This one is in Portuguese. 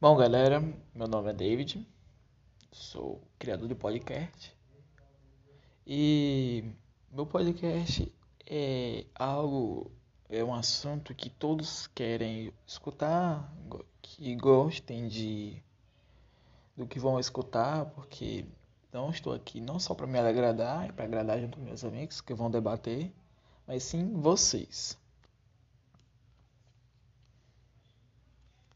Bom, galera, meu nome é David, sou criador de podcast e meu podcast é algo, é um assunto que todos querem escutar, que gostem de do que vão escutar, porque não estou aqui não só para me agradar e para agradar junto com meus amigos que vão debater, mas sim vocês.